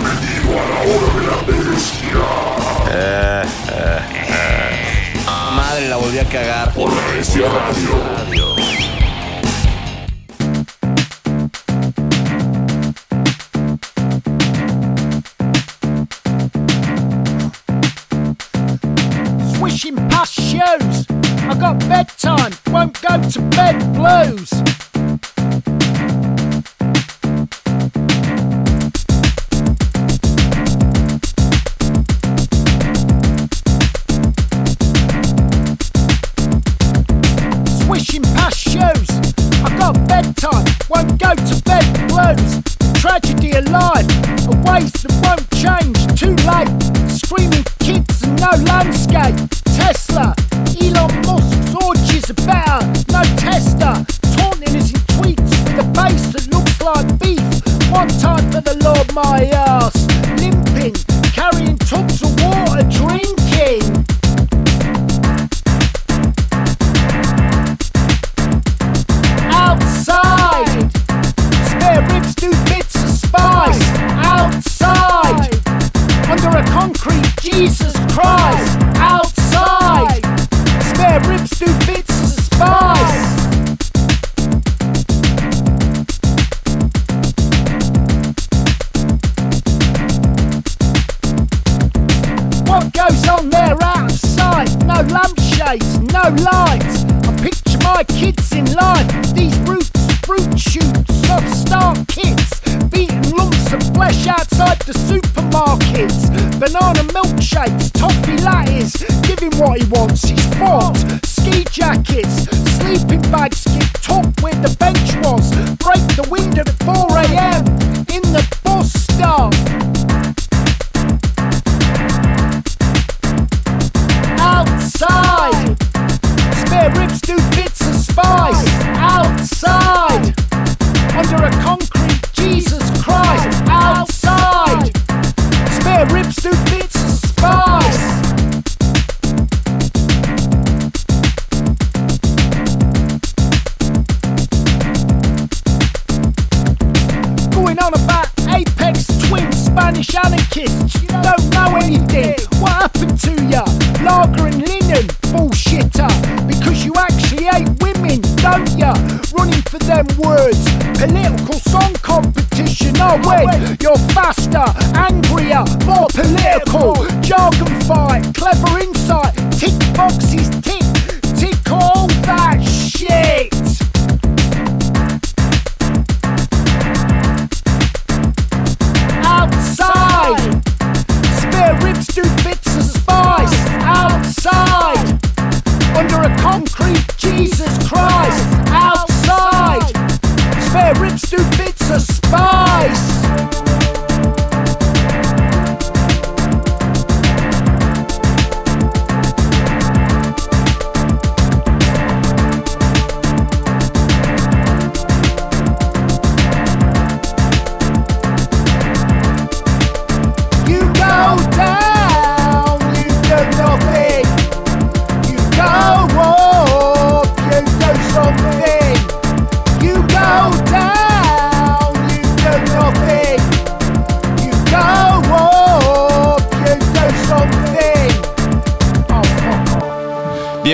Bienvenido a la hora de la bestia. Eh, Madre, la volví a cagar. Por la bestia radio. swishing past shows. I got bedtime, won't go to bed blues. What he wants,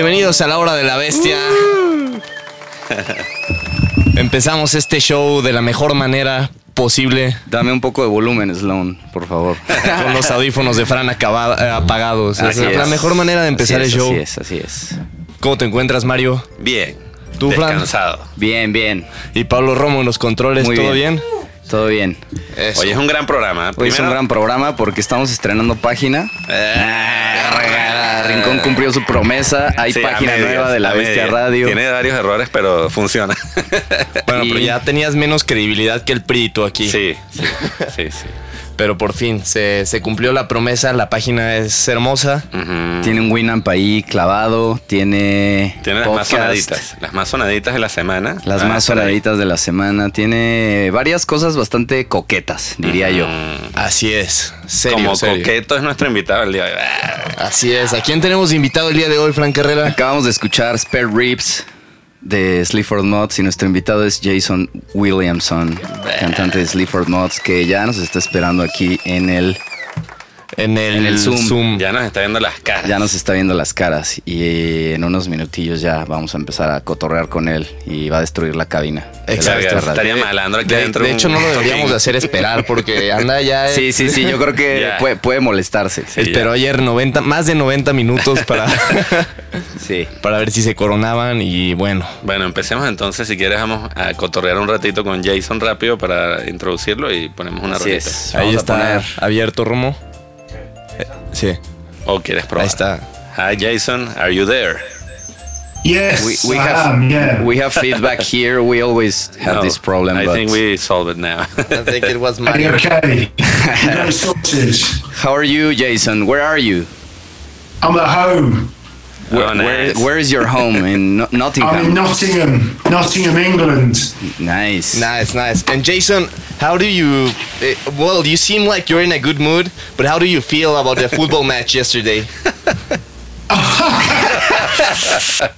Bienvenidos a la hora de la bestia. Empezamos este show de la mejor manera posible Dame un poco de volumen, Sloan, por favor. con los audífonos de Fran acaba- eh, apagados. Así es la es. mejor manera de empezar Así el es, show. Así es, así es. ¿Cómo te encuentras, Mario? Bien. ¿Tú, Fran? Descansado. Bien, bien. Y Pablo Romo en los controles, Muy ¿todo bien? Todo bien. Eso. Hoy es un gran programa. Hoy es un gran programa porque estamos estrenando página. Ah, Rincón cumplió su promesa. Hay Sí, página medias, nueva de la Bestia. Radio. Tiene varios errores, pero funciona. Bueno, Y- pero ya tenías menos credibilidad que el Prito aquí. sí, sí, sí, sí. Pero por fin, se, se cumplió la promesa, la página es hermosa. Tiene un Winamp ahí clavado. Tiene. Tiene las más sonaditas. Las más sonaditas de la semana. Las Van a más sonaditas de la semana. Tiene varias cosas bastante coquetas, diría yo. Así es, serio, Como serio. coqueto es nuestro invitado el día de hoy. Así es. ¿A quién tenemos invitado el día de hoy, Frank Herrera? Acabamos de escuchar Spare Ribs de Sleaford Mods y nuestro invitado es Jason Williamson, cantante de Sleaford Mods, que ya nos está esperando aquí en el... En el, En el Zoom. Ya nos está viendo las caras. Ya nos está viendo las caras y en unos minutillos ya vamos a empezar a cotorrear con él y va a destruir la cabina. de la Exacto. Estaría malandro aquí De, dentro. de un hecho, no lo deberíamos de hacer esperar porque anda ya. Sí, sí, sí, yo creo que puede, puede molestarse. Sí, Esperó ayer 90, más de 90 minutos para, Sí. para ver si se coronaban y bueno. Bueno, empecemos entonces. Si quieres, vamos a cotorrear un ratito con Jason rápido para introducirlo y ponemos una Así rolita. Ahí Vamos a está poner- abierto, Romo. Eh, Sí, ¿O quieres probar? ahí está. Hi, Jason. Are you there? Yes, We, we I have am, yeah. we have feedback here. We always have No, this problem. I but think we solved it now. I think it was my you okay? you got how are you, Jason? Where are you? I'm at home. Oh, Where, where is your home in No- I'm in Nottingham? Nottingham, Nottingham, England. Nice. Nice, nice. And Jason, how do you? eh, well, you seem like you're in a good mood, but how do you feel about the football match yesterday?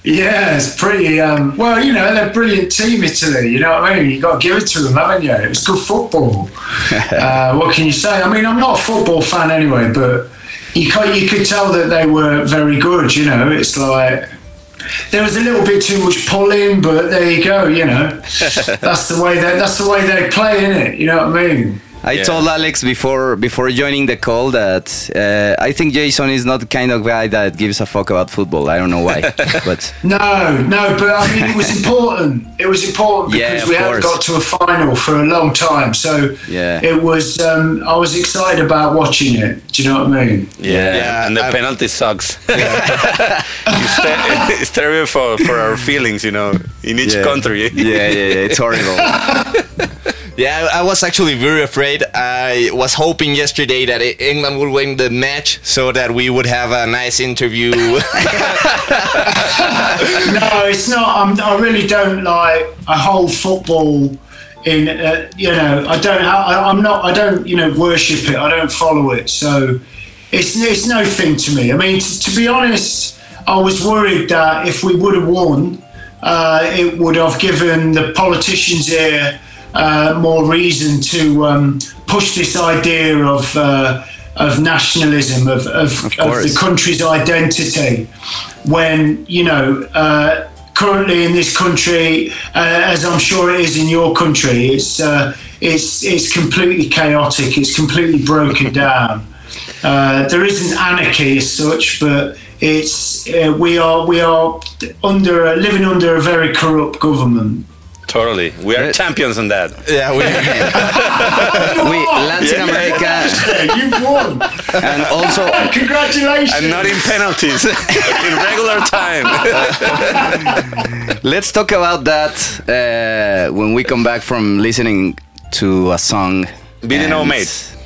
Yeah, it's pretty. Um, well, you know, they're a brilliant team, Italy. You know what I mean? You got to give it to them, haven't you? It was good football. uh, what can you say? I mean, I'm not a football fan anyway, but you could, you could tell that they were very good. You know, it's like there was a little bit too much pulling, but there you go. You know, that's the way that that's the way they play, in it? You know what I mean? I Yeah. told Alex before before joining the call that uh, I think Jason is not the kind of guy that gives a fuck about football. I don't know why, but No, no, but I mean, it was important. It was important because of we hadn't got to a final for a long time. So Yeah. it was. Um, I was excited about watching it. Do you know what I mean? Yeah, Yeah, and the I- penalty sucks. it's, ter- it's terrible for, for our feelings, you know, in each yeah. country. yeah, yeah, yeah, it's horrible. Yeah, I I was actually very afraid. I was hoping yesterday that England would win the match so that we would have a nice interview. No, it's not. I'm, I really don't like a whole football. In uh, you know, I don't. I, I'm not. I don't. You know, worship it. I don't follow it. So it's it's no thing to me. I mean, t- to be honest, I was worried that if we would have won, uh, it would have given the politicians here uh, more reason to um, push this idea of. Uh, of nationalism, of, of, of, the country's identity, when, you know, uh, currently in this country, uh, as I'm sure it is in your country, it's, uh, it's, it's completely chaotic, it's completely broken down. Uh, there isn't anarchy as such, but it's uh, we are we are under living under a very corrupt government. Totally. We are champions in that. yeah, we, are. we Latin Yeah. America You've won! and also Congratulations! And not in penalties, in regular time. let's talk about that uh, when we come back from listening to a song. Billy No And Mates.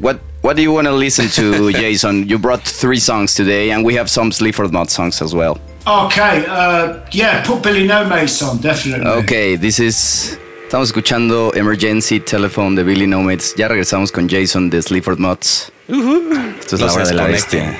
What what do you want to listen to, Jason? You brought three songs today, and we have some Sleaford Mod songs as well. Okay, uh, yeah, put Billy No Mates on, definitely. Ok, this is. Estamos escuchando Emergency Telephone de Billy No Nomads. Ya regresamos con Jason de Sleaford Mods. Esto es No la se hora de la bestia.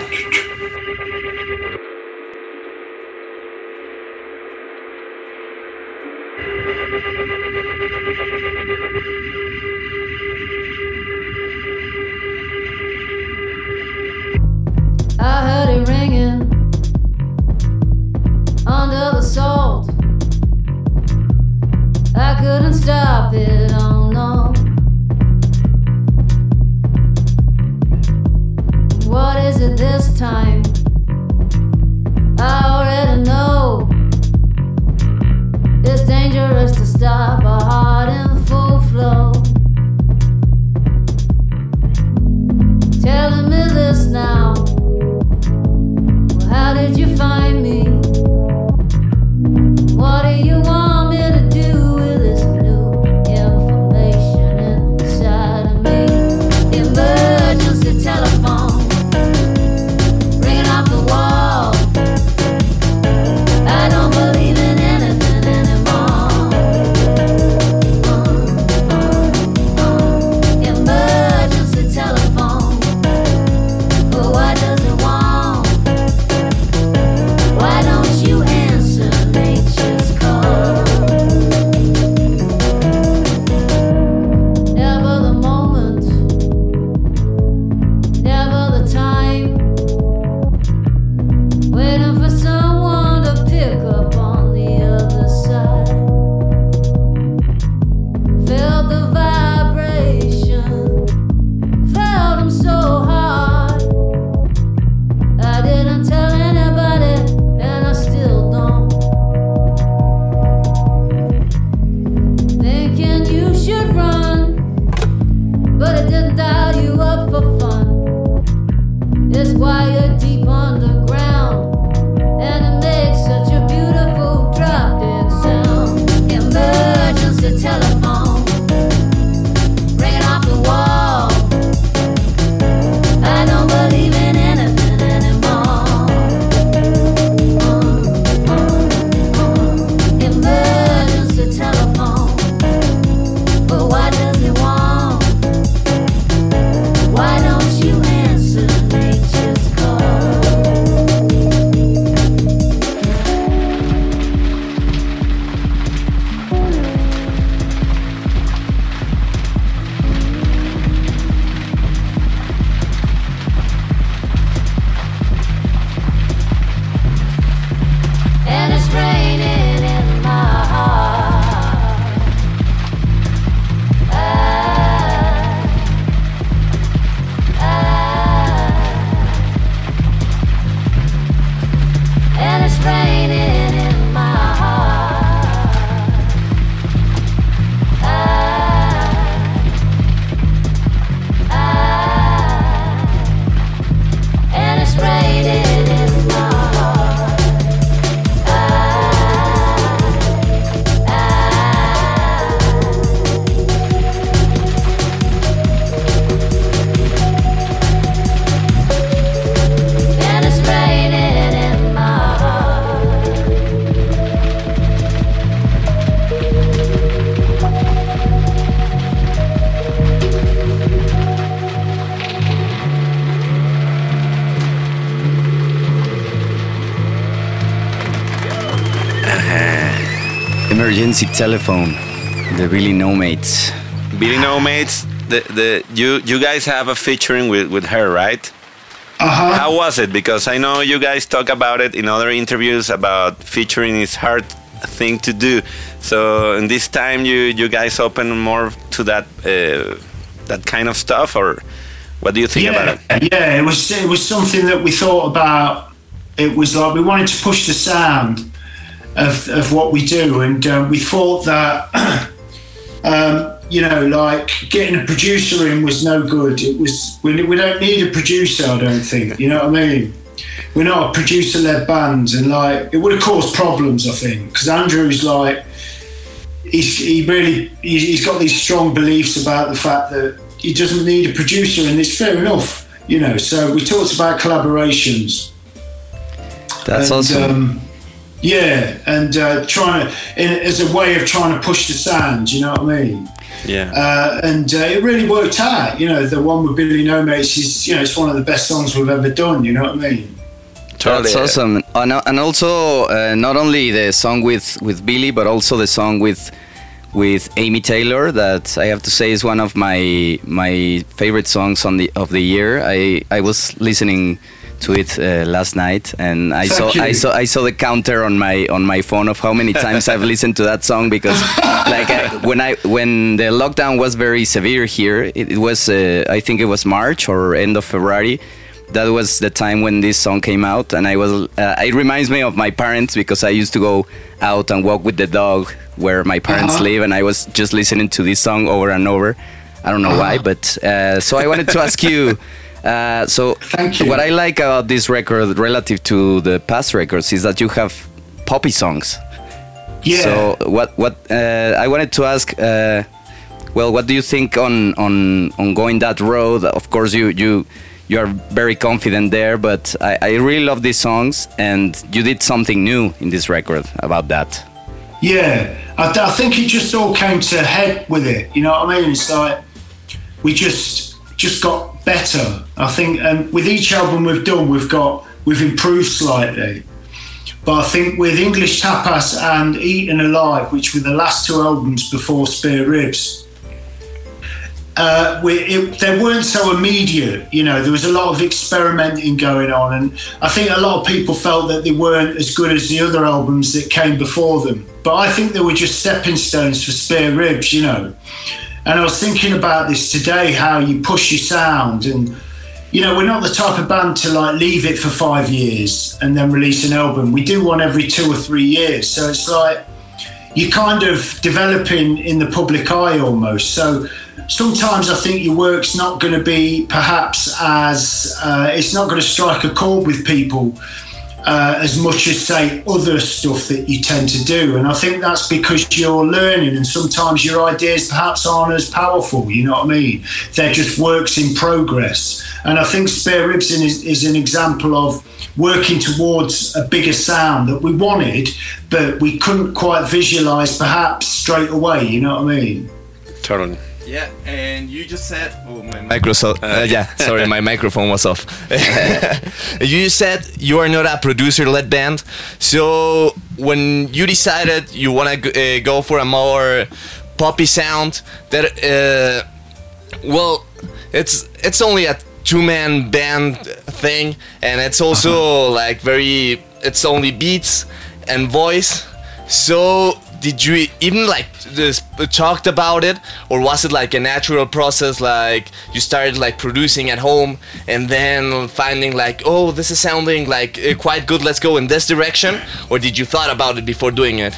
What do you want? Emergency Telephone, the Billy No Mates. Billy No Mates, the, the, you, you guys have a featuring with, with her, right? Uh-huh. How was it? Because I know you guys talk about it in other interviews about featuring is hard thing to do. So in this time, you you guys open more to that uh, that kind of stuff, or what do you think about yeah, it? yeah, it was it was something that we thought about. It was like we wanted to push the sound of of what we do, and um, we thought that um, you know, like getting a producer in was no good. It was we, we don't need a producer. I don't think. You know what I mean? We're not a producer-led band, and like it would have caused problems. I think because Andrew's like he's he really he- he's got these strong beliefs about the fact that he doesn't need a producer, and it's fair enough. You know, so we talked about collaborations. That's and, awesome. Um, yeah, and uh, trying to, in, as a way of trying to push the sand, you know what I mean? Yeah. Uh, and uh, it really worked out. You know, the one with Billy No Mates is, you know, it's one of the best songs we've ever done. You know what I mean? Totally. That's awesome. And, and also, uh, not only the song with, with Billy, but also the song with with Amy Taylor. That I have to say is one of my my favorite songs on the of the year. I I was listening to it uh, last night, and I Thank saw I saw I saw the counter on my on my phone of how many times I've listened to that song because like I, when I when the lockdown was very severe here, it, it was uh, I think it was March or end of February. That was the time when this song came out and i was uh, it reminds me of my parents because i used to go out and walk with the dog where my parents Uh-huh. live and i was just listening to this song over and over. I don't know why but uh, so i wanted to ask you uh, so Thank you. what i like about this record relative to the past records is that you have poppy songs Yeah. so what what uh, I wanted to ask? Uh, well, what do you think on on on going that road? Of course, you you you are very confident there, but I, I really love these songs, and you did something new in this record about that. Yeah, I, I think it just all came to head with it. You know what I mean? It's like we just just got better. I think, and with each album we've done, we've got we've improved slightly. But I think with English Tapas and Eton Alive, which were the last two albums before Spare Ribs, uh, we, it, they weren't so immediate. You know, there was a lot of experimenting going on, and I think a lot of people felt that they weren't as good as the other albums that came before them. But I think they were just stepping stones for Spare Ribs. You know, and I was thinking about this today, how you push your sound and. You know, we're not the type of band to like leave it for five years and then release an album. We do one every two or three years. So it's like you're kind of developing in the public eye almost. So sometimes I think your work's not going to be perhaps as uh, it's not going to strike a chord with people uh, as much as say other stuff that you tend to do. And I think that's because you're learning, and sometimes your ideas perhaps aren't as powerful. You know what I mean? They're just works in progress. And I think Spare Ribs is, is an example of working towards a bigger sound that we wanted, but we couldn't quite visualize perhaps straight away. You know what I mean? Totally. Yeah, and you just said, oh, my Microsoft. Uh, yeah, sorry, my microphone was off. you said you are not a producer-led band, so when you decided you want to uh, go for a more poppy sound, that uh, well, it's it's only a two-man band thing, and it's also like very, it's only beats and voice. So did you even like this talked about it or was it like a natural process like you started like producing at home and then finding like oh this is sounding like uh, quite good let's go in this direction or did you thought about it before doing it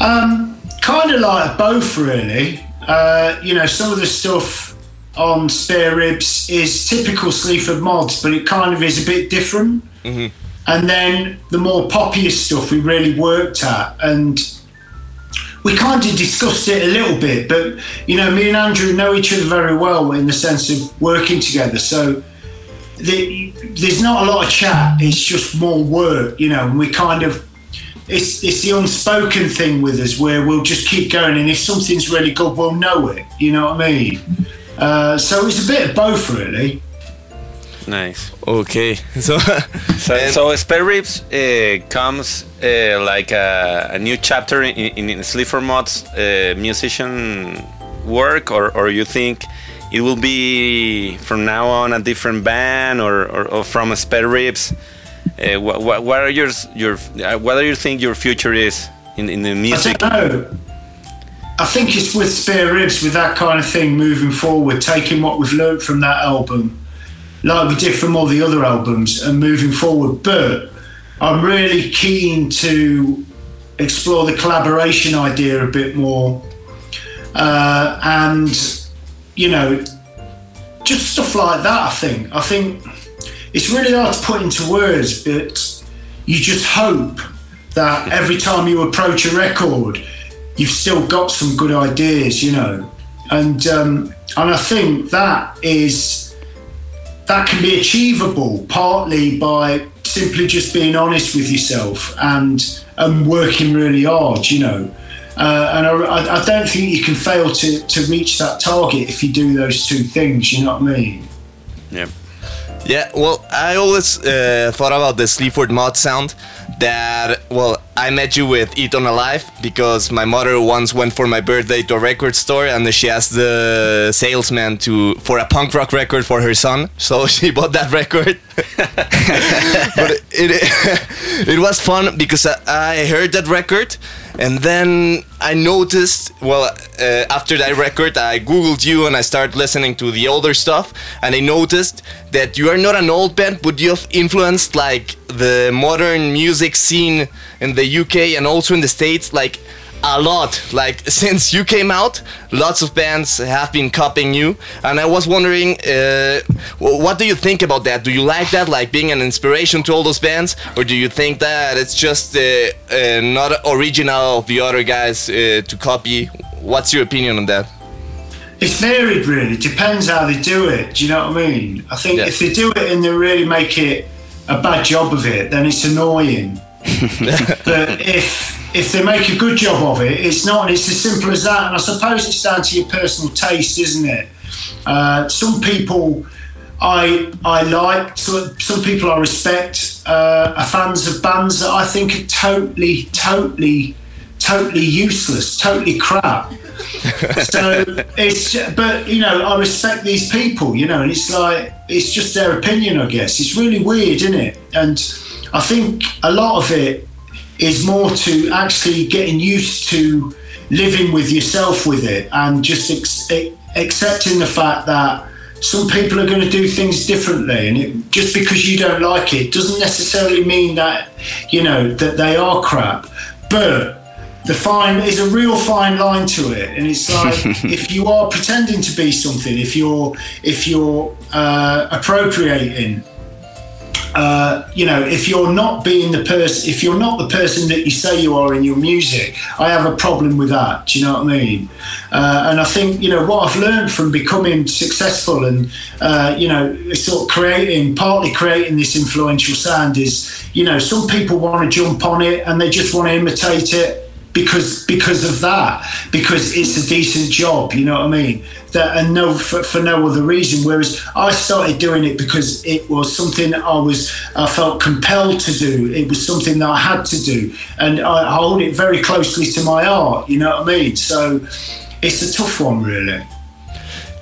Um, kind of like both, really. Uh, you know, some of the stuff on Spare Ribs is typical Sleaford mods, but it kind of is a bit different. And then the more poppiest stuff we really worked at, and we kind of discussed it a little bit. But you know, me and Andrew know each other very well in the sense of working together. So the, there's not a lot of chat. It's just more work, you know. And we kind of it's it's the unspoken thing with us where we'll just keep going, and if something's really good, we'll know it. You know what I mean? Uh, so it's a bit of both, really. Nice. Okay, so So, so Spare Ribs uh, comes uh, like a, a new chapter in, in, in Sleaford Mods' uh, musician work, or, or you think it will be from now on a different band, or, or, or from Spare Ribs? Uh, what, what, what are your your uh, what do you think your future is in, in the I music? don't know. I think it's with spare ribs, with that kind of thing moving forward, taking what we've learned from that album, like we did from all the other albums, and moving forward. But I'm really keen to explore the collaboration idea a bit more, uh, and you know, just stuff like that. I think. I think it's really hard to put into words, but you just hope that every time you approach a record, you've still got some good ideas, you know. And um, and I think that is that can be achievable partly by simply just being honest with yourself and and working really hard, you know. Uh, and I, I don't think you can fail to, to reach that target if you do those two things. You know what I mean? Yeah. Yeah, well, I always uh, thought about the Sleaford Mod sound. That well, I met you with Eton Alive because my mother once went for my birthday to a record store and she asked the salesman to for a punk rock record for her son. So she bought that record. but it it was fun because I heard that record and then I noticed well uh, after that record I googled you and I started listening to the older stuff. And I noticed that you are not an old band but you have influenced like the modern music scene in the UK and also in the States. Like a lot like since you came out lots of bands have been copying you and i was wondering uh, what do you think about that do you like that like being an inspiration to all those bands or do you think that it's just uh, uh, not original of the other guys uh, to copy what's your opinion on that It's varied, really. Depends how they do it. Do you know what I mean? I think Yeah. if they do it and they really make it a bad job of it, then it's annoying. but if if they make a good job of it, it's not. It's as simple as that. And I suppose it's down to your personal taste, isn't it? Uh, some people I I like. Some, some people I respect uh, are fans of bands that I think are totally, totally, totally useless, totally crap. so it's but you know I respect these people you know and it's like it's just their opinion I guess it's really weird isn't it and I think a lot of it is more to actually getting used to living with yourself with it and just ex- accepting the fact that some people are going to do things differently and it, just because you don't like it doesn't necessarily mean that you know that they are crap. But the fine is a real fine line to it and it's like if you are pretending to be something if you're if you're uh, appropriating uh, you know if you're not being the person if you're not the person that you say you are in your music i have a problem with that. Do you know what i mean? Uh, and i think you know what i've learned from becoming successful and uh, you know sort of creating partly creating this influential sound is you know some people want to jump on it and they just want to imitate it because because of that because it's a decent job you know what i mean? That and no for, for no other reason. Whereas i started doing it because it was something i was i felt compelled to do. It was something that i had to do. And i hold it very closely to my art you know what i mean? So it's a tough one really.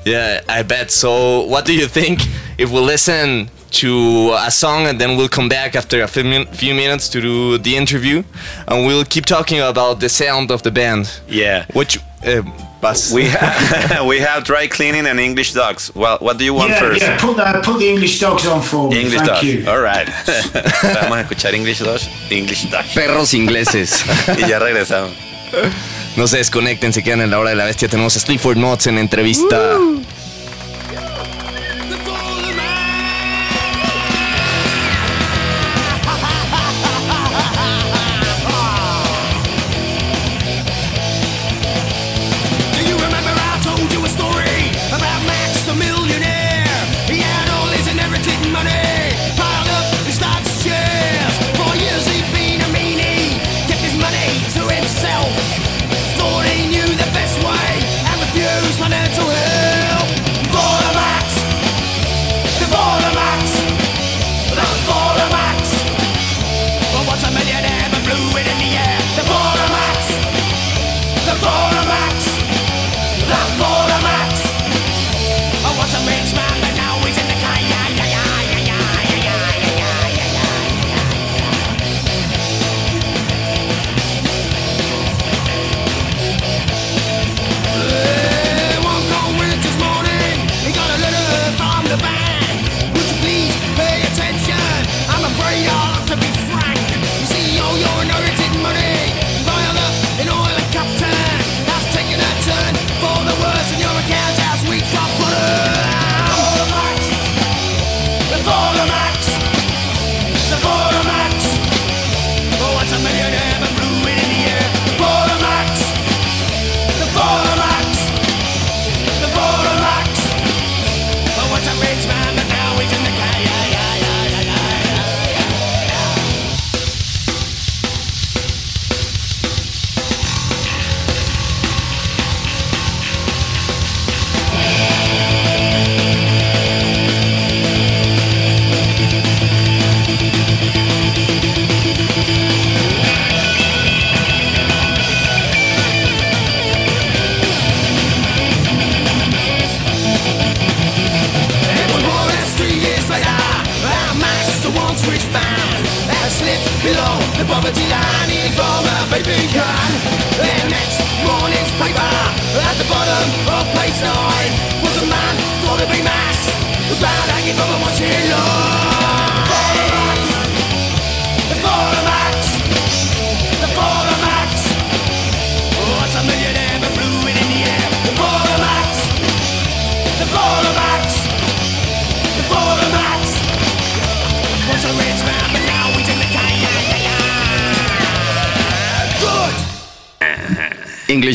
Yeah i bet. So what do you think? If we listen to a song and then we'll come back after a few, min- few minutes to do the interview and we'll keep talking about the sound of the band Yeah. which uh, Bas. We have we have dry cleaning and English dogs. Well, what do you want yeah, first? yeah put that put the english dogs on for me English thank dogs. you All right. Vamos a escuchar English dogs. English dogs. Perros ingleses. Y ya regresamos. No se desconecten, se quedan en la hora de la bestia. Tenemos a Sleaford Mods en entrevista. Do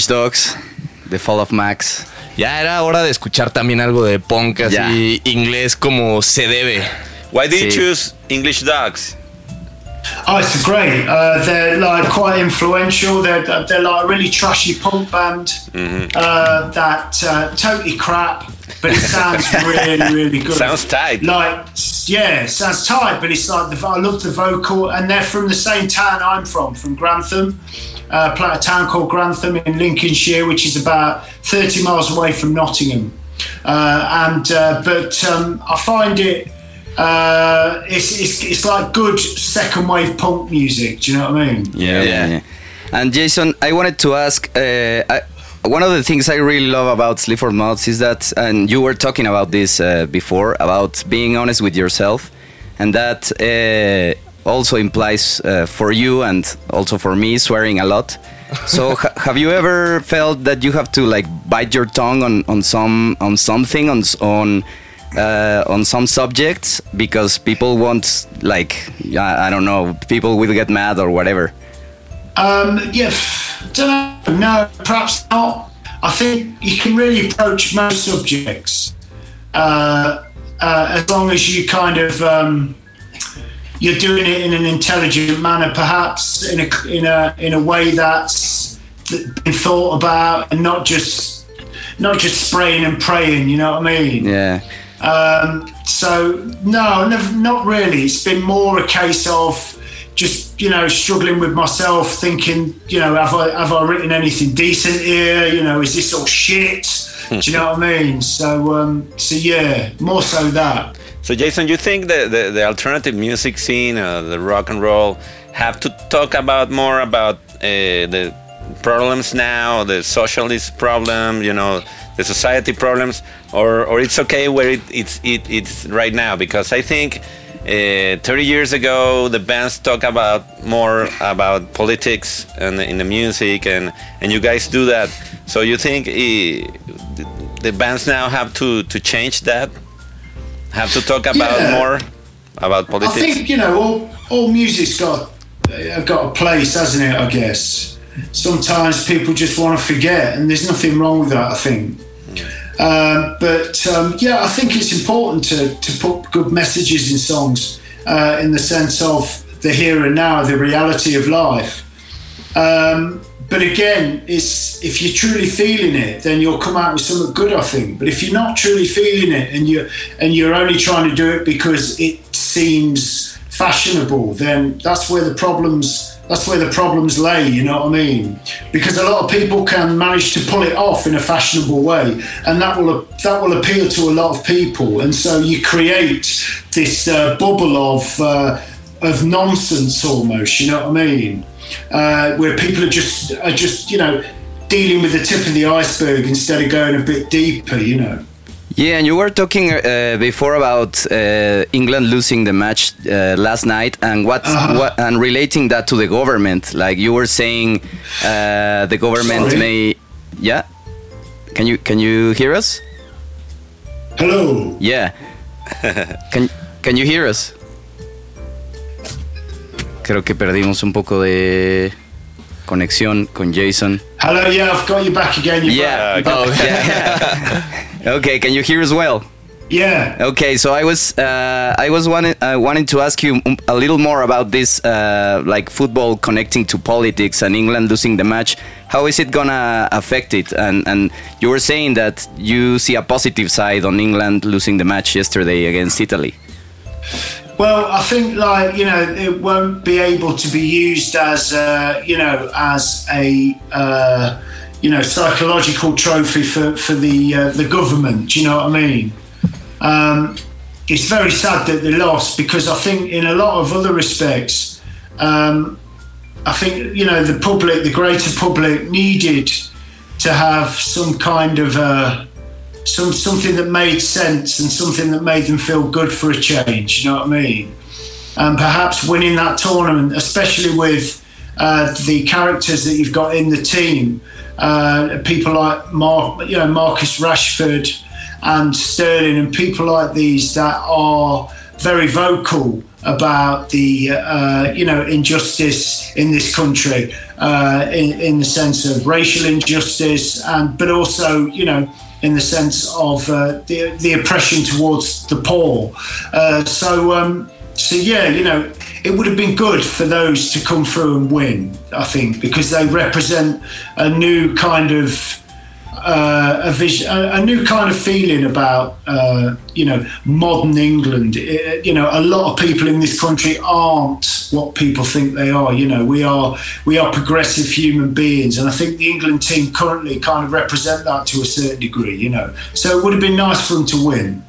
Dogs, The Fall of Max. Ya era hora de escuchar también algo de punk así inglés como se debe. Why did you choose English Dogs? Oh, it's great. Uh, they're like quite influential. They're they're like a really trashy punk band uh, that uh, totally crap, but it sounds really really good. Sounds tight. Like yeah, it sounds tight, but it's like the, I love the vocal, and they're from the same town I'm from, from Grantham. Uh, play a town called Grantham in Lincolnshire, which is about 30 miles away from Nottingham. Uh, and uh, but um, I find it uh, it's, it's it's like good second wave punk music. Do you know what I mean? Yeah, Yeah. yeah. And Jason, I wanted to ask. Uh, I, one of the things I really love about Sleaford Mods is that, and you were talking about this uh, before, about being honest with yourself, and that uh, also implies uh, for you and also for me swearing a lot. So, ha- have you ever felt that you have to like bite your tongue on, on some on something on on uh, on some subjects because people want like I I don't know people will get mad or whatever. Um, yeah, don't know. No, perhaps not. I think you can really approach most subjects uh, uh, as long as you kind of um, you're doing it in an intelligent manner, perhaps in a in a in a way that's been thought about, and not just not just spraying and praying. You know what I mean? Yeah. Um, so no, never, not really. It's been more a case of just you know struggling with myself, thinking you know have I have I written anything decent here? You know, is this all shit? Do you know what I mean? So um, so yeah, more so that. So, Jason, you think the, the, the alternative music scene, uh, the rock and roll, have to talk about more about uh, the problems now, the socialist problem, you know, the society problems, or, or it's okay where it, it's it, it's right now? Because I think uh, 30 years ago the bands talk about more about politics and in the music, and and you guys do that. So you think uh, the, the bands now have to to change that? Have to talk about Yeah. more about politics. I think you know all all music's got uh, got a place, hasn't it? I guess sometimes people just want to forget, and there's nothing wrong with that. I think. Um, but um, yeah, I think it's important to, to put good messages in songs uh, in the sense of the here and now, the reality of life. Um, but again, it's if you're truly feeling it, then you'll come out with something good. I think. But if you're not truly feeling it, and you and you're only trying to do it because it seems fashionable, then that's where the problems that's where the problems lay. You know what I mean? Because a lot of people can manage to pull it off in a fashionable way, and that will that will appeal to a lot of people. And so you create this uh, bubble of uh, of nonsense almost. You know what I mean? Uh, where people are just are just you know dealing with the tip of the iceberg instead of going a bit deeper. You know. Yeah, and you were talking uh, before about uh, England losing the match uh, last night, and what, Uh-huh. what and relating that to the government. Like you were saying, uh, the government Sorry? may. Yeah. Can you can you hear us? Hello. Yeah. can can you hear us? Creo que perdimos un poco de conexión con Jason. Hello. Yeah, I've got you back again. You're Yeah. back. Oh, yeah. okay. Can you hear as well? Yeah. Okay, so I was uh, I was wanting uh, wanting to ask you a little more about this, uh, like football connecting to politics and England losing the match. How is it gonna affect it? And and you were saying that you see a positive side on England losing the match yesterday against Italy. Well, I think like you know it won't be able to be used as uh, you know as a uh, you know psychological trophy for for the uh, the government. Do you know what I mean? Um, it's very sad that they lost because I think in a lot of other respects, um, I think you know the public, the greater public, needed to have some kind of uh, some something that made sense and something that made them feel good for a change. You know what I mean? And perhaps winning that tournament, especially with uh, the characters that you've got in the team, uh, people like Mark, you know Marcus Rashford and Sterling, and people like these that are very vocal about the uh, you know injustice in this country, uh, in, in the sense of racial injustice, and but also you know in the sense of uh, the the oppression towards the poor. Uh, so um, so yeah, you know. It would have been good for those to come through and win, I think, because they represent a new kind of uh, a vision, a, a new kind of feeling about uh, you know modern England. It- you know, a lot of people in this country aren't what people think they are. You know, we are we are progressive human beings, and I think the England team currently kind of represent that to a certain degree. You know, so it would have been nice for them to win.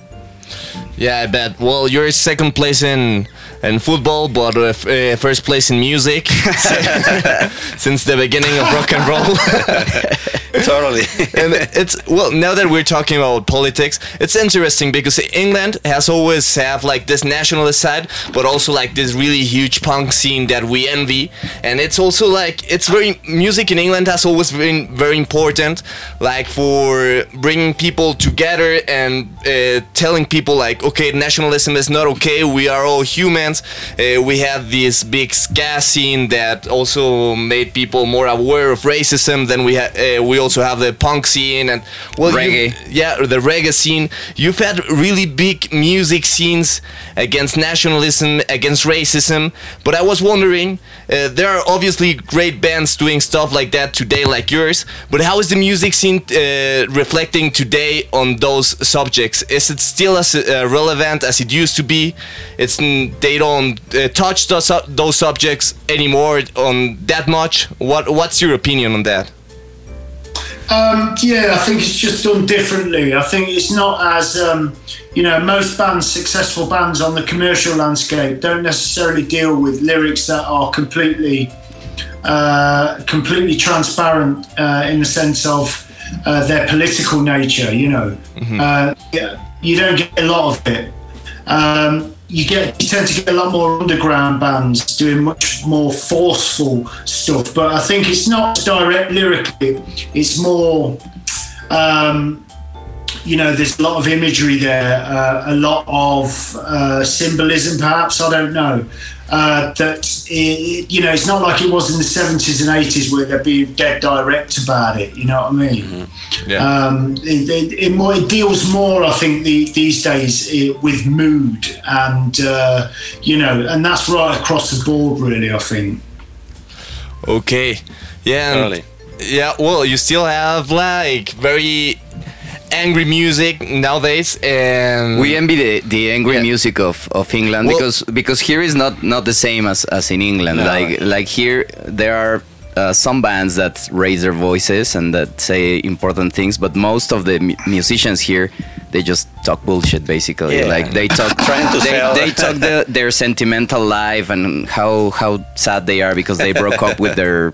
Yeah, I bet. Well, you're second place in in football, but uh, uh, first place in music since the beginning of rock and roll. totally. and it's well now that we're talking about politics it's interesting because england has always have like this nationalist side but also like this really huge punk scene that we envy. And it's also like it's very music in england has always been very important like for bringing people together and uh, telling people like okay nationalism is not okay. We are all humans. Uh, we have this big ska scene that also made people more aware of racism then we ha- uh, we also have the punk scene and well you- yeah the reggae scene. You've had really big music scenes against nationalism against racism but i was wondering uh, there are obviously great bands doing stuff like that today like yours but how is the music scene uh, reflecting today on those subjects? Is it still as uh, relevant as it used to be? It's they don't uh, touch those, those subjects anymore on that much? What what's your opinion on that Um, yeah, I think it's just done differently. I think it's not as um, you know most bands, successful bands on the commercial landscape, don't necessarily deal with lyrics that are completely uh, completely transparent uh, in the sense of uh, their political nature. You know, uh, yeah, you don't get a lot of it. Um, you get you tend to get a lot more underground bands doing much more forceful stuff, but I think it's not direct lyrically. It's more, um, you know, there's a lot of imagery there, uh, a lot of uh, symbolism, perhaps. I don't know. Uh, that it, you know, it's not like it was in the 70s and 80s where they'd be dead direct about it. You know what I mean? yeah Um, it, it, it, more, it deals more, I think, the, these days with mood and uh, you know, and that's right across the board, really. I think. Okay. Yeah. and- Totally. Yeah. Well, you still have like very angry music nowadays, and We envy the, the angry Yeah. music of, of England Well- because because here is not, not the same as, as in England. No. Like like here there are uh, some bands that raise their voices and that say important things, but most of the mu- musicians here they just talk bullshit basically. Yeah. Like they talk Trying to they, sell. they talk the, their sentimental life and how how sad they are because they broke up with their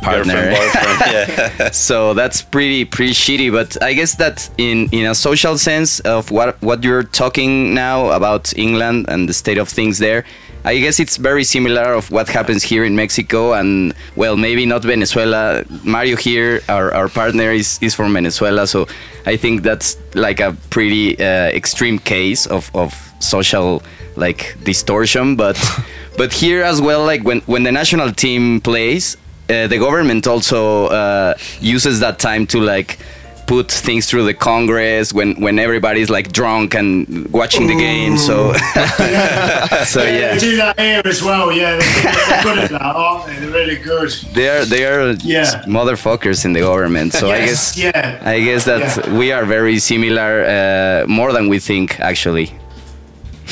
partner. Girlfriend, boyfriend, yeah. so that's pretty pretty shitty but i guess that in in a social sense of what what you're talking now about england and the state of things there i guess it's very similar of what happens here in mexico and well maybe not venezuela mario here our, our partner is, is from venezuela so i think that's like a pretty uh, extreme case of, of social like distortion but but here as well like when when the national team plays uh, the government also uh, uses that time to like put things through the Congress when when everybody's like drunk and watching the game. So so They yeah, do that here as well. Yeah, they're, they're good at that, aren't they? They're really good. they are they are Yeah. motherfuckers in the government. So I guess yeah. I guess that Yeah. we are very similar, uh, more than we think actually.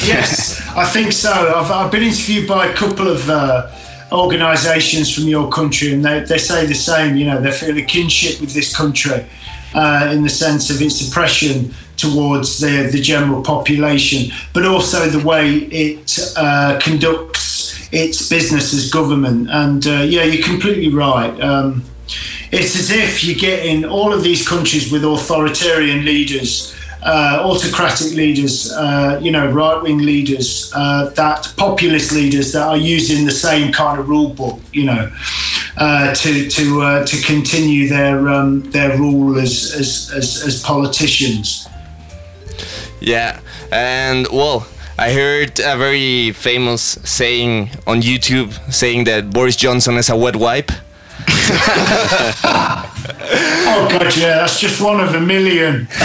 Yes, I think so. I've, I've been interviewed by a couple of uh, organisations from your country, and they, they say the same. You know, they feel a kinship with this country uh, in the sense of its oppression towards the, the general population, but also the way it uh, conducts its business as government. And uh, yeah, you're completely right. Um, it's as if you get in all of these countries with authoritarian leaders, uh, autocratic leaders, uh, you know, right wing leaders, uh, that populist leaders that are using the same kind of rule book, you know, uh, to to uh, to continue their um, their rule as as, as as politicians. Yeah, and well, I heard a very famous saying on YouTube saying that Boris Johnson is a wet wipe. Oh God, yeah, that's just one of a million.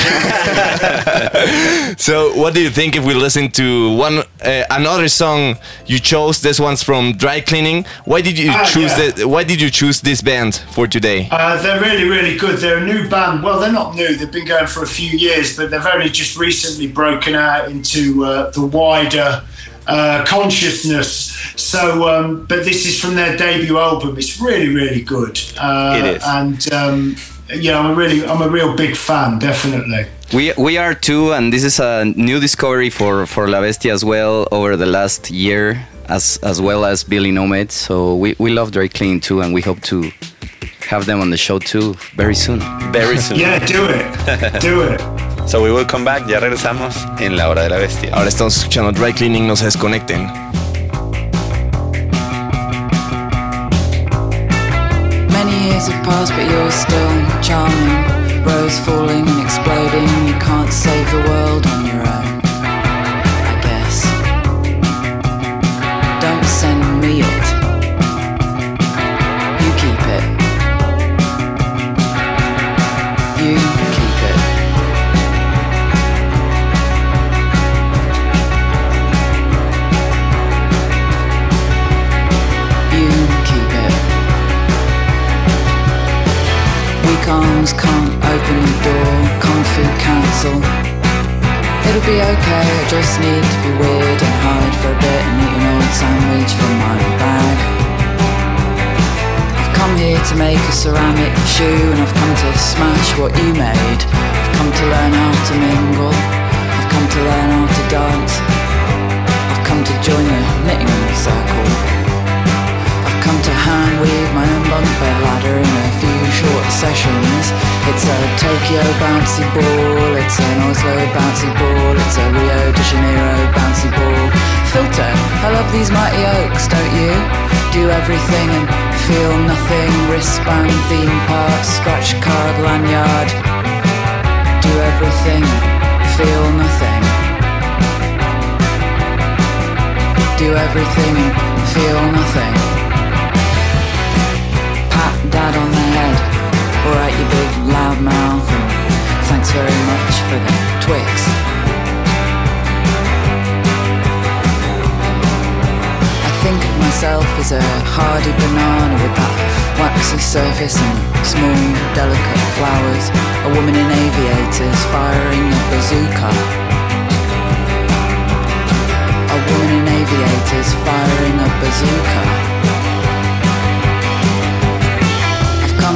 So, what do you think if we listen to one uh, another song you chose? This one's from Dry Cleaning. Why did you Ah, choose yeah. the, Why did you choose this band for today? Uh, they're really, really good. They're a new band. Well, they're not new. They've been going for a few years, but they've only just recently broken out into uh, the wider uh, consciousness. So, um, but this is from their debut album. It's really, really good. Uh, It is. And um, yeah, I'm a really, I'm a real big fan. Definitely. We, we are too, and this is a new discovery for, for La Bestia as well over the last year, as as well as Billy Nomates. So we, we love Drake Clean too, and we hope to have them on the show too very soon. Very soon. Yeah, do it, do it. So we will come back. Ya regresamos en la hora de la bestia. Ahora estamos escuchando Dry Cleaning, no se desconecten. Years have passed, but you're still charming. Rose falling and exploding. You can't save the world on your own. Arms can't open the door, kung fu cancel. It'll be okay, I just need to be weird and hide for a bit and eat an old sandwich from my bag. I've come here to make a ceramic shoe and I've come to smash what you made. I've come to learn how to mingle, I've come to learn how to dance. I've come to join the knitting circle. Come to hand weave my own bunk bed ladder in a few short sessions. It's a Tokyo bouncy ball, it's an Oslo bouncy ball, it's a Rio de Janeiro bouncy ball. Filter, I love these mighty oaks, don't you? Do everything and feel nothing. Wristband, theme park, scratch card, lanyard. Do everything, feel nothing. Do everything and feel nothing. Dad on the head. Alright, you big loud mouth. Thanks very much for the Twix. I think of myself as a hardy banana with that waxy surface and small, delicate flowers. A woman in aviators firing a bazooka. A woman in aviators firing a bazooka.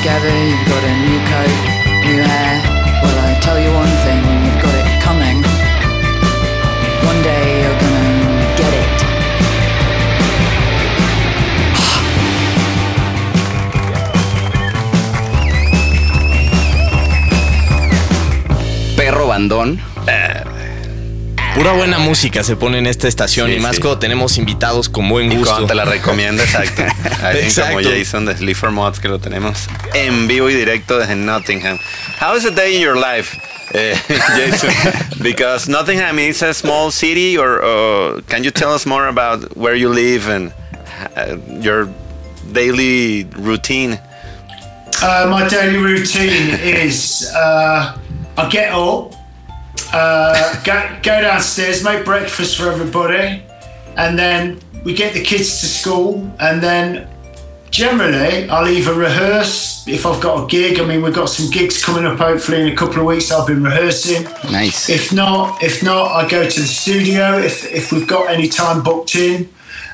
Together, you've got a new coat, new hair. Well, I tell you one thing, you've got it coming. One day you're gonna get it. Perro bandón. Pura buena música se pone en esta estación Sí, y más sí. cuando tenemos invitados con buen Y gusto. cuando te la recomiendo, exacto. Alguien como Exacto. Jason de Sleaford Mods que lo tenemos en vivo y directo desde Nottingham. How is a day in your life, eh, Jason? Because Nottingham is a small city, or, or can you tell us more about where you live and uh, your daily routine? Uh, my daily routine is uh, I get up, uh, go, go downstairs, make breakfast for everybody, and then we get the kids to school, and then generally I'll either rehearse if I've got a gig. I mean, we've got some gigs coming up. Hopefully, in a couple of weeks, I've been rehearsing. Nice. If not, if not, I go to the studio if if we've got any time booked in.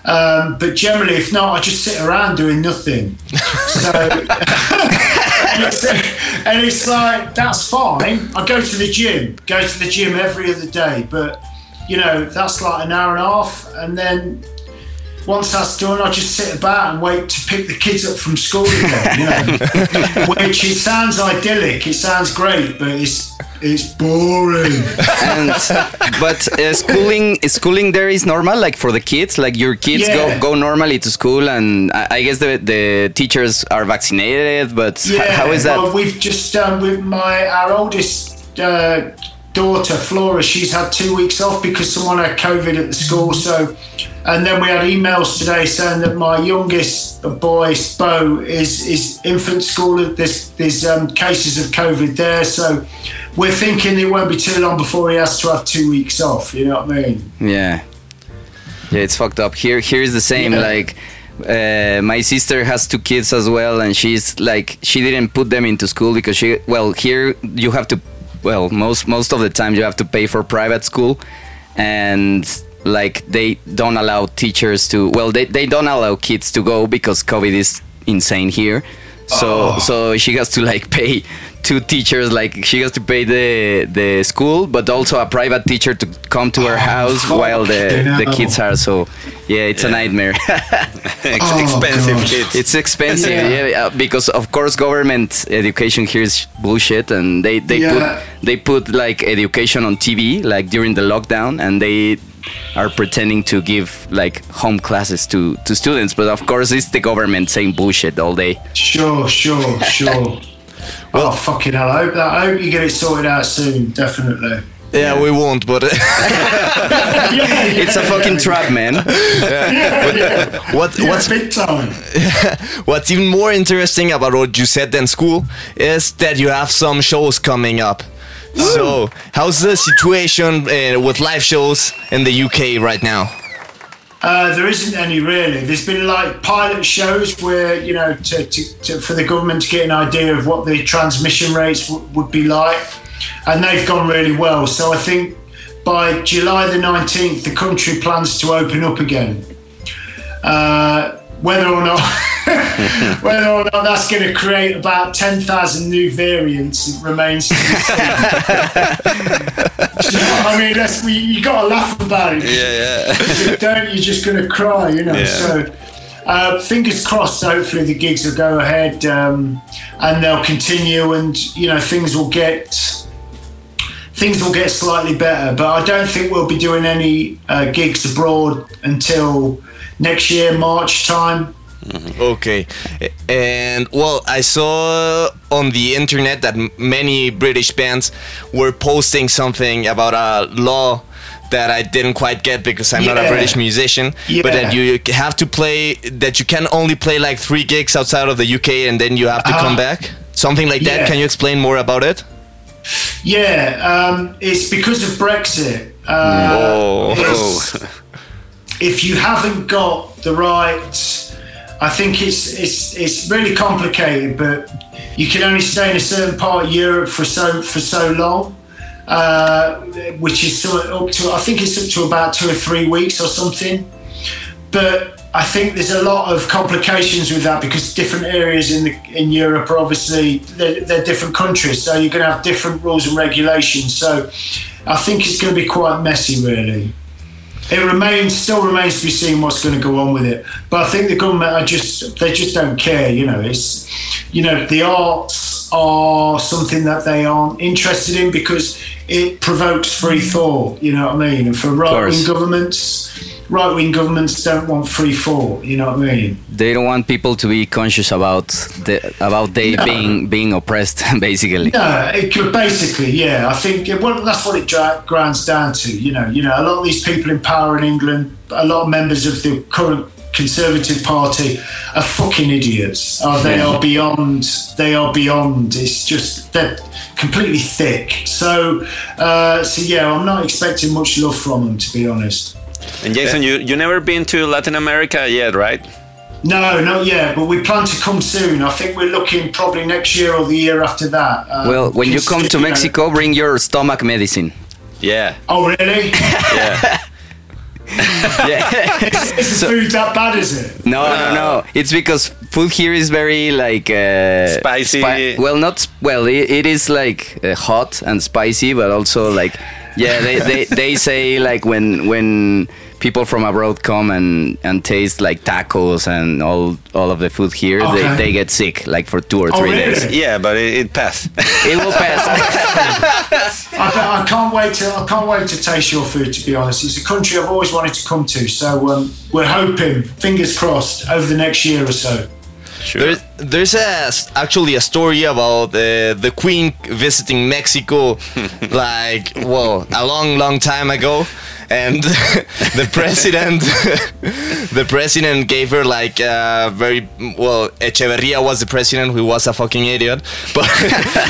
Um, but generally, if not, I just sit around doing nothing. So, and, it's, and it's like that's fine. I go to the gym, go to the gym every other day, but you know that's like an hour and a half, and then once that's done, I just sit about and wait to pick the kids up from school again. You know, which it sounds idyllic, it sounds great, but it's it's boring. and but uh, schooling schooling there is normal like for the kids like your kids Yeah. go go normally to school and I, I guess the the teachers are vaccinated but h- Yeah, how is that Well, we've just done with my our oldest uh, daughter Flora. She's had two weeks off because someone had COVID at the school. So, and then we had emails today saying that my youngest boy Spo is is infant school. There's there's um, cases of COVID there. So, we're thinking it won't be too long before he has to have two weeks off. You know what I mean? Yeah. Yeah, it's fucked up. Here here is the same Yeah. like uh, my sister has two kids as well and she's like she didn't put them into school because she well here you have to well most most of the time you have to pay for private school and like they don't allow teachers to well they, they don't allow kids to go because covid is insane here. So oh. so she has to like pay two teachers like she has to pay the the school but also a private teacher to come to her house while the you the kids are so yeah it's a nightmare Ex- Oh, expensive kids. it's expensive Yeah. yeah, uh, because of course government education here is bullshit and they they Yeah. put they put like education on tv like during the lockdown and they are pretending to give like home classes to to students but of course it's the government saying bullshit all day Sure, sure, sure. oh fucking hell! I hope that I hope you get it sorted out soon. Definitely. Yeah, we won't, but yeah, it's a fucking trap man what Yeah, what's big time. what's even more interesting about what you said than school is that you have some shows coming up. So, how's the situation uh, with live shows in the UK right now? Uh, there isn't any really. There's been like pilot shows where you know to, to, to, for the government to get an idea of what the transmission rates w- would be like, and they've gone really well. So I think by July the 19th, the country plans to open up again. Uh, whether or not whether or not that's going to create about 10,000 new variants remains to be seen. You know I mean, that's, we, you got to laugh about it. Yeah, If you don't, you're just going to cry, you know. Yeah. So, uh, fingers crossed. Hopefully, the gigs will go ahead um, and they'll continue, and you know, things will get things will get slightly better. But I don't think we'll be doing any uh, gigs abroad until next year, March time. Okay, and well, I saw on the internet that many British bands were posting something about a law that I didn't quite get because I'm not a British musician. yeah. But that you have to play, that you can only play like three gigs outside of the UK, and then you have to come Uh-huh. back. Something like that. Yeah. Can you explain more about it? Yeah, um, it's because of Brexit. Uh, Oh. if you haven't got the right, I think it's it's it's really complicated. But you can only stay in a certain part of Europe for so for so long, uh, which is sort of up to I think it's up to about two or three weeks or something. But I think there's a lot of complications with that because different areas in the in Europe are obviously they're, they're different countries, so you're going to have different rules and regulations. So I think it's going to be quite messy, really. It remains still remains to be seen what's going to go on with it. But I think the government are just they just don't care. You know, it's you know the arts are something that they aren't interested in because it provokes free thought. You know what I mean? And for right wing governments, right wing governments don't want free thought. You know what I mean? They don't want people to be conscious about the about they No. being being oppressed, basically. No, it could basically, yeah. I think it, well, that's what it grinds down to. You know, you know, a lot of these people in power in England, a lot of members of the current Conservative Party are fucking idiots. Oh, they are beyond. They are beyond. It's just they're completely thick. So, uh, so yeah, I'm not expecting much love from them, to be honest. And Jason, you you never been to Latin America yet, right? No, not yet, but we plan to come soon. I think we're looking probably next year or the year after that. Um, Well, when you come to know- Mexico, bring your stomach medicine. Yeah, Oh, really? yeah. Yeah. Is the food that bad, is it? No, no, no. It's because food here is very like uh, Spicy. well, not well. It, it is like uh, hot and spicy, but also like yeah. They, they, they say like when when people from abroad come and, and taste like tacos and all all of the food here, Okay. they, they get sick like for two or Oh, three really? days. Yeah, but it, it passed. It will pass. I, I can't wait to I can't wait to taste your food. To be honest, it's a country I've always wanted to come to. So um, we're hoping, fingers crossed, over the next year or so. There's, there's a, actually a story about uh, the Queen visiting Mexico, like well, a long, long time ago, and the president, the president gave her like uh, very well. Echeverria was the president, who was a fucking idiot, but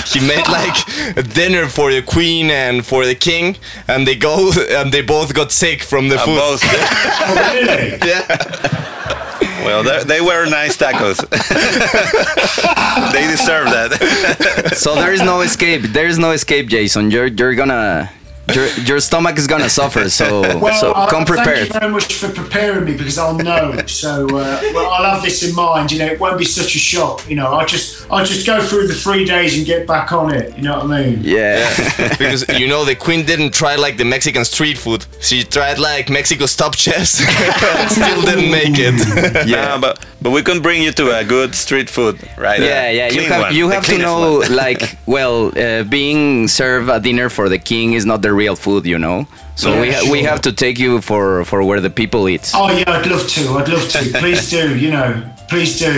he made like a dinner for the Queen and for the King, and they go and they both got sick from the Uh, food. both. Oh, really? Well, they, were nice tacos. they deserve that. so there is no escape. There is no escape, Jason. You're you're gonna your, your stomach is gonna suffer. So Well, so I- come Thank you very much for preparing me because I'll know. So uh, well, I'll have this in mind. You know, it won't be such a shock. You know, I'll just I'll just go through the three days and get back on it. You know what I mean? Yeah. because you know the queen didn't try like the Mexican street food. She tried like Mexico stop chefs. Still didn't make it. yeah, but but we can bring you to a good street food, right? Yeah, yeah. You have one, you have to know like well, uh, being served a dinner for the king is not the real food, you know. So Yeah, we ha- we have to take you for for where the people eat. Oh yeah, I'd love to. I'd love to. Please do. You know, please do.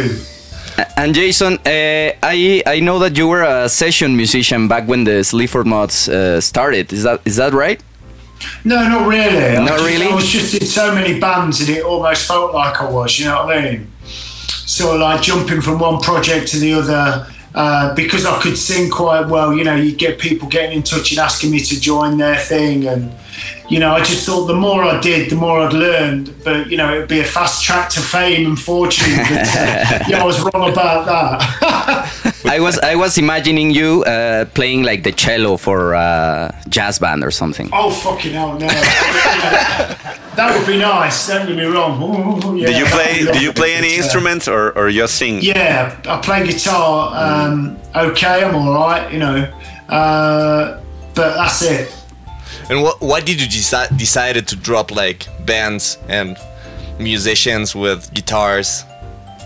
And Jason, uh, I I know that you were a session musician back when the Sleaford Mods uh, started. Is that is that right? No, not really. I Not just- really? I was just in so many bands and it almost felt like I was, you know what I mean? Sort of like jumping from one project to the other uh, because I could sing quite well, you know, you get people getting in touch and asking me to join their thing. And, you know, I just thought the more I did, the more I'd learned. But, you know, it would be a fast track to fame and fortune. But, uh, yeah, I was wrong about that. I was I was imagining you uh, playing like the cello for a jazz band or something. oh, fucking hell, no. that would be nice, don't get me wrong. Ooh, yeah, do you play? be Do you play any lovely, but, uh, instruments or or just sing? Yeah, I play guitar. Um, okay, I'm all right, you know. Uh, but that's it. And what why did you decide decided to drop like bands and musicians with guitars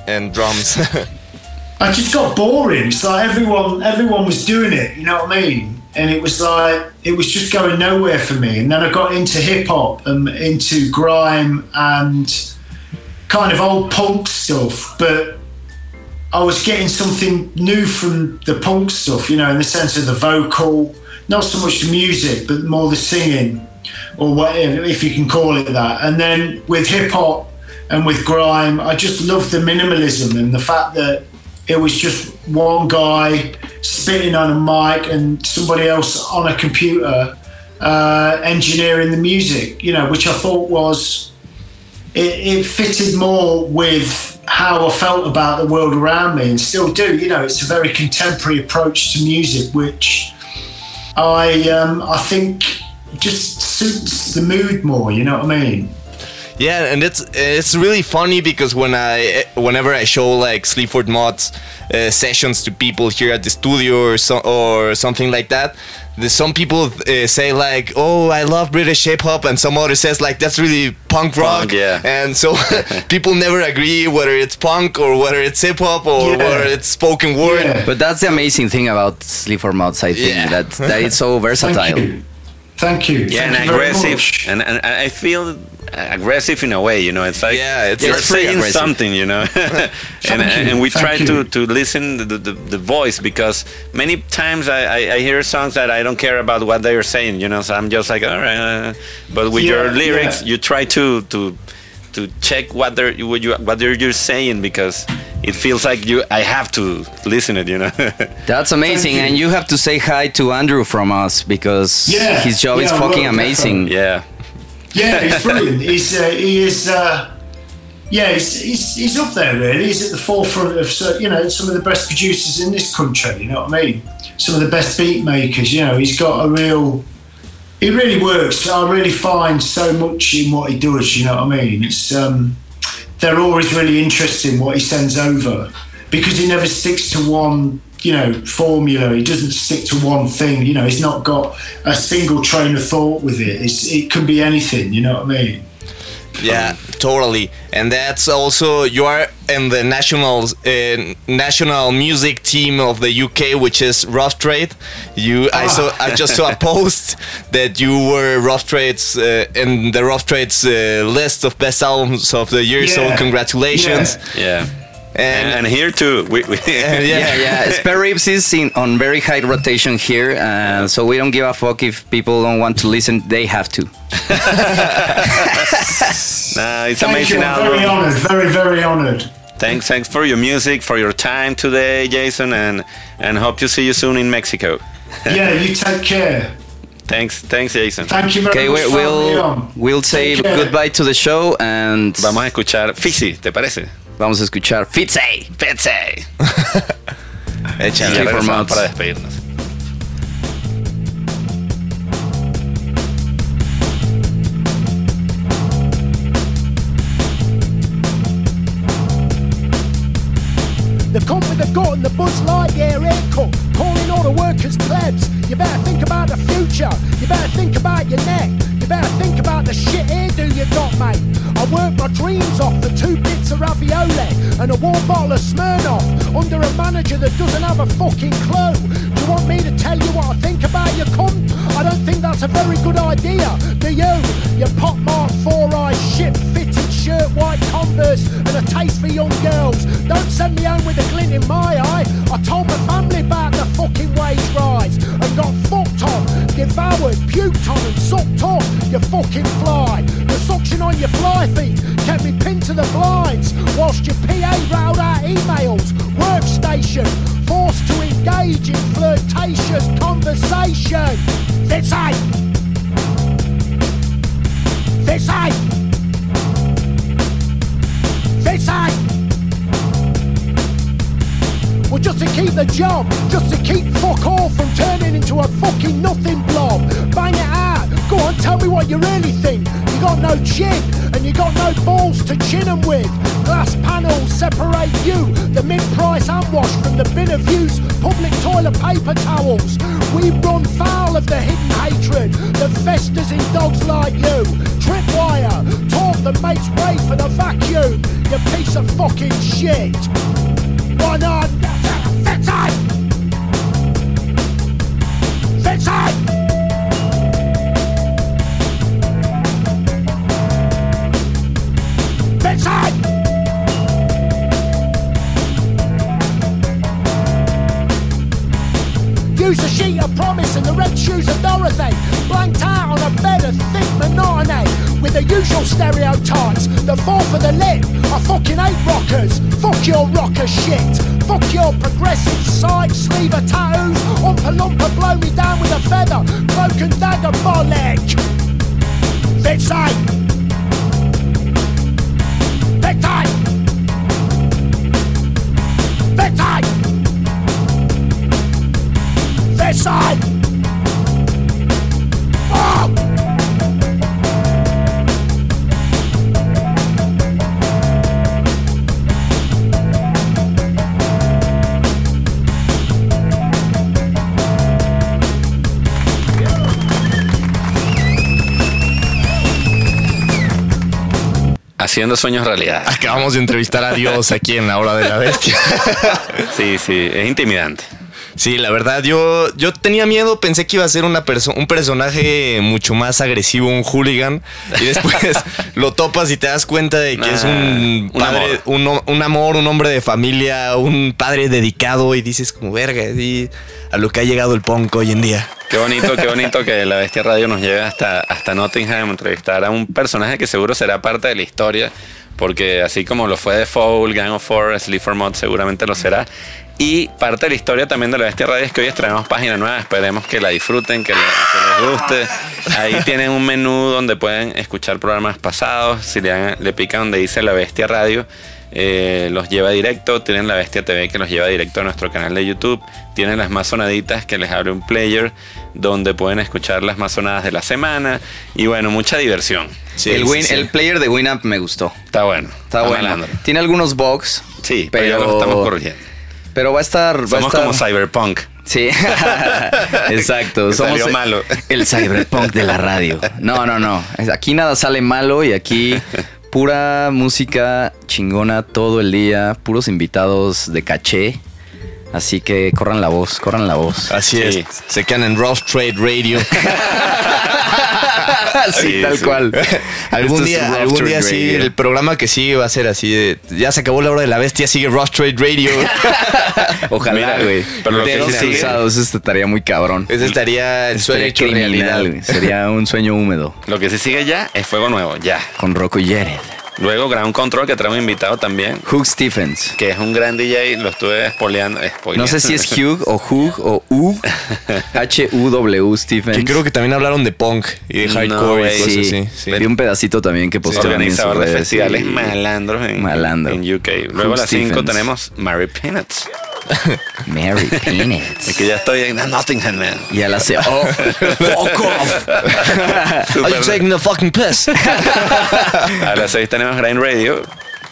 and drums? I just got boring. It's like everyone, everyone was doing it. You know what I mean? And it was like it was just going nowhere for me. And then I got into hip hop and into grime and kind of old punk stuff. But I was getting something new from the punk stuff. You know, in the sense of the vocal, not so much the music, but more the singing, or whatever, if you can call it that. And then with hip hop and with grime, I just loved the minimalism and the fact that it was just one guy spitting on a mic and somebody else on a computer uh, engineering the music, you know, which I thought was it, it fitted more with how I felt about the world around me and still do. You know, it's a very contemporary approach to music, which I um, I think just suits the mood more. You know what I mean? Yeah, and it's it's really funny because when I whenever I show like Sleaford Mods uh, sessions to people here at the studio or so, or something like that, there's some people uh, say like, "Oh, I love British hip hop," and some other says like, "That's really punk rock." Punk, yeah. And so people never agree whether it's punk or whether it's hip hop or Yeah. whether it's spoken word. Yeah. But that's the amazing thing about Sleaford Mods, I think Yeah. that that it's so versatile. Thank you. Yeah, Thank and you aggressive, and, and and I feel aggressive in a way. You know, it's like Yeah, it's- you're saying aggressive. something. You know, and you, and we thank try you. to to listen the, the the voice because many times I, I I hear songs that I don't care about what they are saying. You know, so I'm just like all right, uh, but with your lyrics, yeah. you try to to to check what they're what you what they're you're saying because it feels like you I have to listen it. You know. That's amazing, you. and you have to say hi to Andrew from us because Yeah, his job is yeah, fucking well, amazing. yeah. Yeah, he's brilliant. he's uh, he is. Uh, yeah, he's, he's, he's up there really. He's at the forefront of you know some of the best producers in this country. You know what I mean? Some of the best beat makers. You know, he's got a real. He really works. I really find so much in what he does. You know what I mean? It's um, they're always really interesting what he sends over because he never sticks to one you know formula he doesn't stick to one thing you know he's not got a single train of thought with it it's, it can be anything you know what i mean Yeah, totally. And that's also you are in the national uh, national music team of the UK, which is Rough Trade. You, I saw, I just saw a post that you were Rough Trade's uh, in the Rough Trade's uh, list of best albums of the year. So Yeah. congratulations. Yeah. And, And, and here too, we, we and Yeah, yeah. Spare Ribs is in, on very high rotation here, uh, so we don't give a fuck if people don't want to listen. They have to. Nah, it's Thank amazing you. I'm very honored very very honored Thanks, thanks for your music, for your time today, Jason, and and hope to see you soon in Mexico. yeah you take care Thanks, thanks, Jason. thank you very Okay, much We'll, we'll, we'll say goodbye to the show and Vamos a escuchar Fizzy, ¿te parece? Vamos a escuchar Fitzy. Fizzy. Échale. Y Sí, regresamos para despedirnos. The cunt with the gut and the Buzz Lightyear haircut, calling all the workers plebs. You better think about the future. You better think about your neck. You better think about the shit hairdo you got, mate. I work my dreams off for two bits of ravioli and a warm bottle of Smirnoff under a manager that doesn't have a fucking clue. Do you want me to tell you what I think about your cunt? I don't think that's a very good idea. Do you? You pockmarked four-eyed shit fitted shirt, white Converse, and a taste for young girls. Don't send me home with a glint in my eye. I told my family about the fucking wage rise and got fucked on, devoured on and sucked off your fucking fly. The suction on your fly feet kept me pinned to the blinds whilst your PA railed out emails. Workstation, forced to engage in flirtatious conversation. This ain't. This ain't. This ain't. Well, just to keep the job, just to keep fuck all from turning into a fucking nothing blob. Bang it out. Go on, tell me what you really think. You got no chin, and you got no balls to chin 'em with. Glass panels separate you, the mid-price unwash from the bin of used public toilet paper towels. We run foul of the hidden hatred that festers in dogs like you. Tripwire, talk that makes way for the vacuum. You piece of fucking shit. One on. Fitside! 杀 Use a sheet of promise and the red shoes of Dorothy. Blanked out on a bed of thick monotony. With the usual stereotypes that fall for the lit. I fucking hate rockers. Fuck your rocker shit. Fuck your progressive side sleeve of tattoos. Umpa lumpa blow me down with a feather. Cloak and dagger bollock. Fitsite. Fitsite. Oh! Haciendo sueños realidad. Acabamos de entrevistar a Dios aquí en la hora de la bestia. Sí, sí, es intimidante. Sí, la verdad, yo, yo tenía miedo, pensé que iba a ser una perso- un personaje mucho más agresivo, un hooligan, y después lo topas y te das cuenta de que es un un padre, amor. un, amor, un hombre de familia, un padre dedicado, y dices como verga, sí, a lo que ha llegado el punk hoy en día. Qué bonito, qué bonito que la Bestia Radio nos lleve hasta, hasta Nottingham a entrevistar a un personaje que seguro será parte de la historia, porque así como lo fue de Foul, Gang of Four, Sleep for Mod, seguramente lo será. Y parte de la historia también de la Bestia Radio es que hoy estrenamos página nueva, esperemos que la disfruten, que, le- que les guste. Ahí tienen un menú donde pueden escuchar programas pasados, si le, dan- le pican donde dice la Bestia Radio. eh, los lleva directo, tienen la Bestia TV que los lleva directo a nuestro canal de YouTube, tienen las más sonaditas que les abre un player donde pueden escuchar las más sonadas de la semana y bueno, mucha diversión. el, Win- el player de Winamp me gustó. Está bueno. Está bueno. malandro. Tiene algunos bugs. Sí, pero, ya lo estamos corrigiendo. Pero va a estar. va a Somos estar- como Cyberpunk. Sí, exacto. Que Somos salió el- malo. el cyberpunk de la radio. No, no, no. Aquí nada sale malo y aquí pura música chingona todo el día, puros invitados de caché. Así que corran la voz, corran la voz. Así Sí. es, se quedan en Rough Trade Radio. sí, tal sí. cual. algún día, algún día sí, Radio. el programa que sigue va a ser así de, ya se acabó la hora de la bestia, sigue Rough Trade Radio. Ojalá, güey. pero lo que Dedos cruzados, eso estaría muy cabrón. Ese estaría el sueño hecho realidad. criminal, güey. Sería un sueño húmedo. Lo que sí sigue ya es Fuego Nuevo, ya. Con Rocco y Jared. Luego Ground Control que trae un invitado también, Hugh Stephens. que es un gran DJ, lo estuve spoileando. No sé si es Hugh o Hugh o U. H-U-W Stephens. Que creo que también hablaron de punk y de No, hardcore güey. y cosas Sí, así. sí. vi un pedacito también que postearon en sus organizador de redes, festivales sí. malandros en, Malandro. en UK. Luego Hugh a las 5 Stephens. tenemos Mary Peanuts. Mary Es Peanuts. que ya estoy en Nottingham, man. Y a la C. Oh, fuck off. Are you taking the fucking piss? A las 6 tenemos Grind Radio.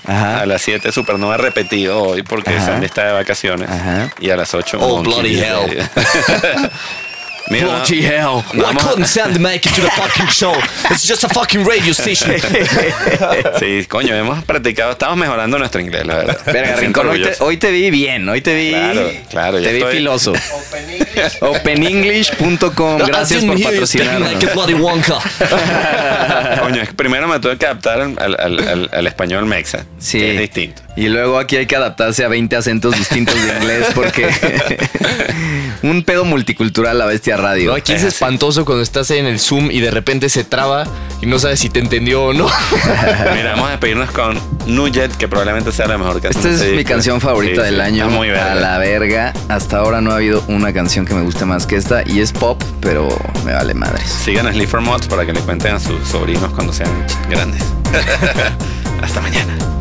Ajá. A las 7 Supernova repetido hoy porque Ajá. Sandy está de vacaciones. Ajá. Y a las 8 Oh, bloody hell. Man, Bloody hell. No, Why couldn't Sandy make it to the fucking show? It's just a fucking radio station. sí, coño, hemos practicado, estamos mejorando nuestro inglés, la verdad. Verga, Rincón, hoy te, vi bien, hoy te vi. Claro, claro. Te vi filoso. Openenglish.com. Open Gracias por patrocinarnos. coño, es que primero me tuve que adaptar al, español mexa. Sí. Es distinto. Y luego aquí hay que adaptarse a 20 acentos distintos de inglés porque un pedo multicultural la bestia radio. No, aquí es, espantoso cuando estás en el Zoom y de repente se traba y no sabes si te entendió o no. Mira, vamos a despedirnos con Nugget, que probablemente sea la mejor canción. Esta es mi canción favorita del año. A la verga. Hasta ahora no ha habido una canción que me guste más que esta y es pop, pero me vale madre. Sigan a for Mods para que le cuenten a sus sobrinos cuando sean grandes. Hasta mañana.